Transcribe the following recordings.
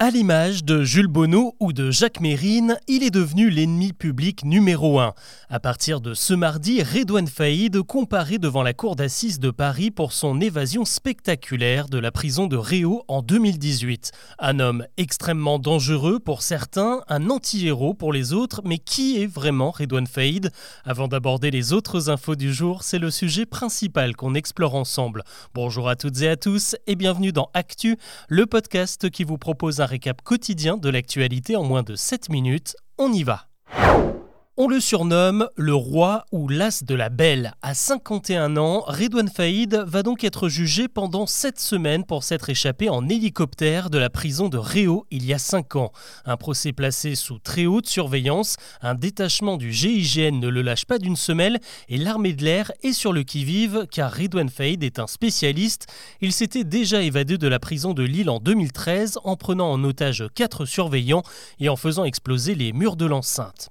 À l'image de Jules Bonneau ou de Jacques Mérine, il est devenu l'ennemi public numéro un. À partir de ce mardi, Redouane Faïd comparaît devant la cour d'assises de Paris pour son évasion spectaculaire de la prison de Réau en 2018. Un homme extrêmement dangereux pour certains, un anti-héros pour les autres, mais qui est vraiment Redouane Faïd? Avant d'aborder les autres infos du jour, c'est le sujet principal qu'on explore ensemble. Bonjour à toutes et à tous et bienvenue dans Actu, le podcast qui vous propose un récap quotidien de l'actualité en moins de 7 minutes. On y va. On le surnomme le roi ou l'as de la belle. À 51 ans, Redouane Faïd va donc être jugé pendant 7 semaines pour s'être échappé en hélicoptère de la prison de Réau il y a 5 ans. Un procès placé sous très haute surveillance, un détachement du GIGN ne le lâche pas d'une semelle et l'armée de l'air est sur le qui-vive car Redouane Faïd est un spécialiste. Il s'était déjà évadé de la prison de Lille en 2013 en prenant en otage 4 surveillants et en faisant exploser les murs de l'enceinte.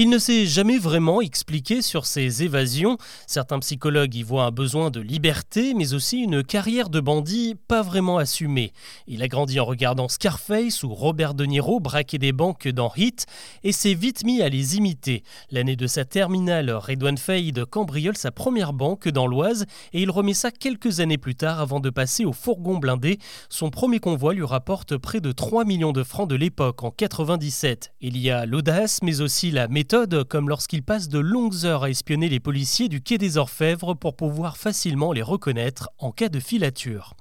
Il ne s'est jamais vraiment expliqué sur ses évasions. Certains psychologues y voient un besoin de liberté, mais aussi une carrière de bandit pas vraiment assumée. Il a grandi en regardant Scarface ou Robert De Niro braquer des banques dans Hit et s'est vite mis à les imiter. L'année de sa terminale, Redouane Faïd cambriole sa première banque dans l'Oise et il remet ça quelques années plus tard avant de passer au fourgon blindé. Son premier convoi lui rapporte près de 3 millions de francs de l'époque en 97. Il y a l'audace, mais aussi la méthode comme lorsqu'il passe de longues heures à espionner les policiers du quai des Orfèvres pour pouvoir facilement les reconnaître en cas de filature.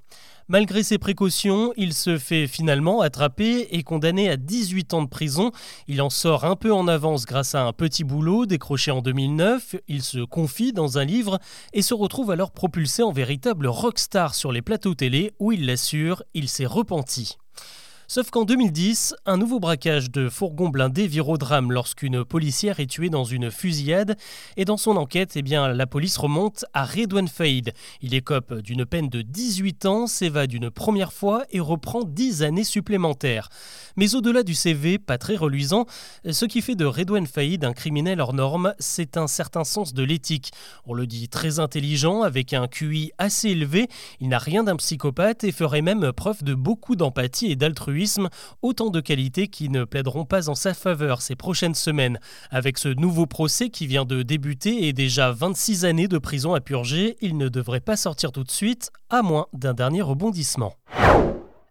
Malgré ses précautions, il se fait finalement attraper et condamné à 18 ans de prison. Il en sort un peu en avance grâce à un petit boulot décroché en 2009. Il se confie dans un livre et se retrouve alors propulsé en véritable rockstar sur les plateaux télé où il l'assure, il s'est repenti. Sauf qu'en 2010, un nouveau braquage de fourgon blindé vire au drame lorsqu'une policière est tuée dans une fusillade. Et dans son enquête, eh bien, la police remonte à Redouane Faïd. Il écope d'une peine de 18 ans, s'évade une première fois et reprend 10 années supplémentaires. Mais au-delà du CV, pas très reluisant, ce qui fait de Redouane Faïd un criminel hors norme, c'est un certain sens de l'éthique. On le dit très intelligent, avec un QI assez élevé, il n'a rien d'un psychopathe et ferait même preuve de beaucoup d'empathie et d'altruisme autant de qualités qui ne plaideront pas en sa faveur ces prochaines semaines. Avec ce nouveau procès qui vient de débuter et déjà 26 années de prison à purger, il ne devrait pas sortir tout de suite, à moins d'un dernier rebondissement.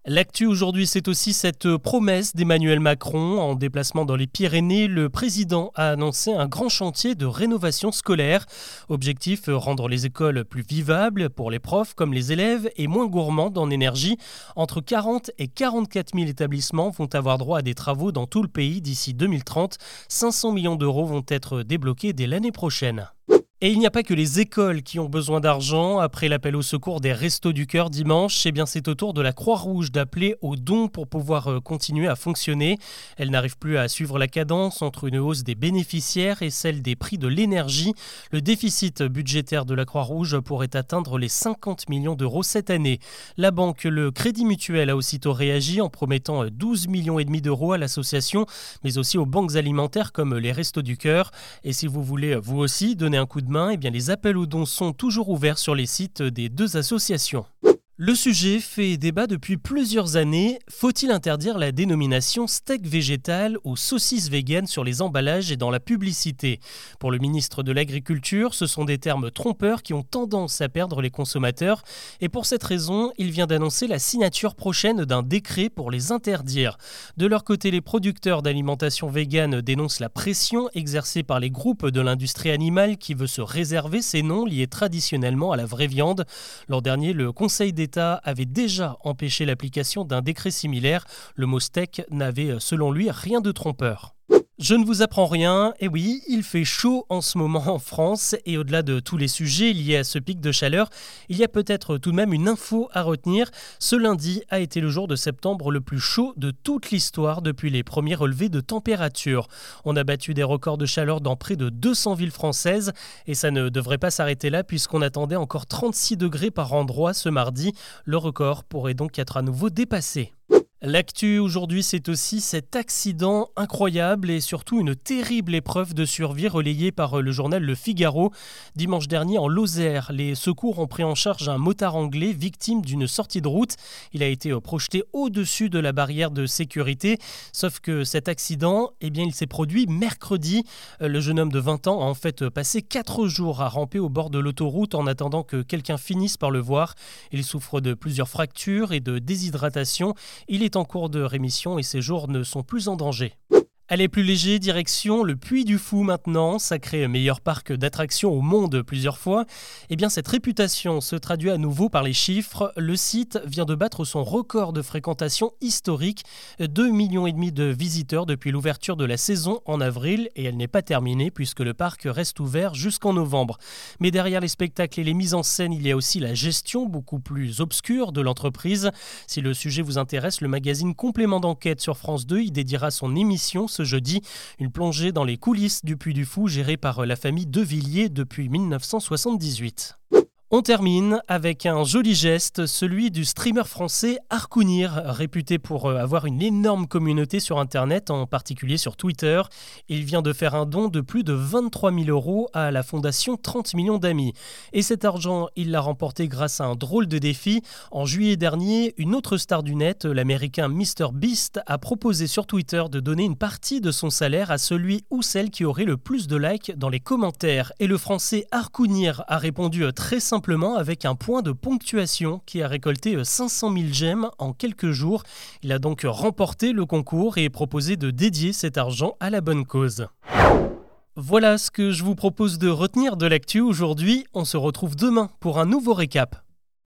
L'actu aujourd'hui, c'est aussi cette promesse d'Emmanuel Macron. En déplacement dans les Pyrénées, le président a annoncé un grand chantier de rénovation scolaire. Objectif, rendre les écoles plus vivables pour les profs comme les élèves et moins gourmandes en énergie. Entre 40 et 44 000 établissements vont avoir droit à des travaux dans tout le pays d'ici 2030. 500 millions d'euros vont être débloqués dès l'année prochaine. Et il n'y a pas que les écoles qui ont besoin d'argent. Après l'appel au secours des Restos du Cœur dimanche, eh bien c'est au tour de la Croix-Rouge d'appeler aux dons pour pouvoir euh, continuer à fonctionner. Elle n'arrive plus à suivre la cadence entre une hausse des bénéficiaires et celle des prix de l'énergie. Le déficit budgétaire de la Croix-Rouge pourrait atteindre les 50 millions d'euros cette année. La banque, le Crédit Mutuel, a aussitôt réagi en promettant 12 millions et demi d'euros à l'association, mais aussi aux banques alimentaires comme les Restos du Cœur. Et si vous voulez vous aussi donner un coup de eh les appels aux dons sont toujours ouverts sur les sites des deux associations. Le sujet fait débat depuis plusieurs années. Faut-il interdire la dénomination steak végétal ou saucisse vegan sur les emballages et dans la publicité? Pour le ministre de l'Agriculture, ce sont des termes trompeurs qui ont tendance à perdre les consommateurs. Et pour cette raison, il vient d'annoncer la signature prochaine d'un décret pour les interdire. De leur côté, les producteurs d'alimentation végane dénoncent la pression exercée par les groupes de l'industrie animale qui veut se réserver ces noms liés traditionnellement à la vraie viande. L'an dernier, le Conseil des l'État avait déjà empêché l'application d'un décret similaire. Le mot steak n'avait selon lui rien de trompeur. Je ne vous apprends rien, et oui, il fait chaud en ce moment en France, et au-delà de tous les sujets liés à ce pic de chaleur, il y a peut-être tout de même une info à retenir. Ce lundi a été le jour de septembre le plus chaud de toute l'histoire depuis les premiers relevés de température. On a battu des records de chaleur dans près de 200 villes françaises, et ça ne devrait pas s'arrêter là puisqu'on attendait encore 36 degrés par endroit ce mardi. Le record pourrait donc être à nouveau dépassé. L'actu aujourd'hui, c'est aussi cet accident incroyable et surtout une terrible épreuve de survie relayée par le journal Le Figaro. Dimanche dernier, en Lozère, les secours ont pris en charge un motard anglais victime d'une sortie de route. Il a été projeté au-dessus de la barrière de sécurité. Sauf que cet accident, eh bien, il s'est produit mercredi. Le jeune homme de 20 ans a en fait passé 4 jours à ramper au bord de l'autoroute en attendant que quelqu'un finisse par le voir. Il souffre de plusieurs fractures et de déshydratation. Il est en cours de rémission et ses jours ne sont plus en danger. Allez plus léger, direction le Puy du Fou maintenant, sacré meilleur parc d'attractions au monde plusieurs fois. Eh bien cette réputation se traduit à nouveau par les chiffres. Le site vient de battre son record de fréquentation historique, 2 millions de visiteurs depuis l'ouverture de la saison en avril et elle n'est pas terminée puisque le parc reste ouvert jusqu'en novembre. Mais derrière les spectacles et les mises en scène, il y a aussi la gestion beaucoup plus obscure de l'entreprise. Si le sujet vous intéresse, le magazine Complément d'enquête sur France 2 y dédiera son émission ce jeudi. Une plongée dans les coulisses du Puy du Fou gérée par la famille De Villiers depuis 1978. On termine avec un joli geste, celui du streamer français Arcounir, réputé pour euh, avoir une énorme communauté sur Internet, en particulier sur Twitter. Il vient de faire un don de plus de 23 000 euros à la fondation 30 millions d'amis. Et cet argent, il l'a remporté grâce à un drôle de défi. En juillet dernier, une autre star du net, l'américain MrBeast, a proposé sur Twitter de donner une partie de son salaire à celui ou celle qui aurait le plus de likes dans les commentaires. Et le français Arcounir a répondu très simplement simplement avec un point de ponctuation qui a récolté 500 000 gemmes en quelques jours. Il a donc remporté le concours et proposé de dédier cet argent à la bonne cause. Voilà ce que je vous propose de retenir de l'actu aujourd'hui. On se retrouve demain pour un nouveau récap.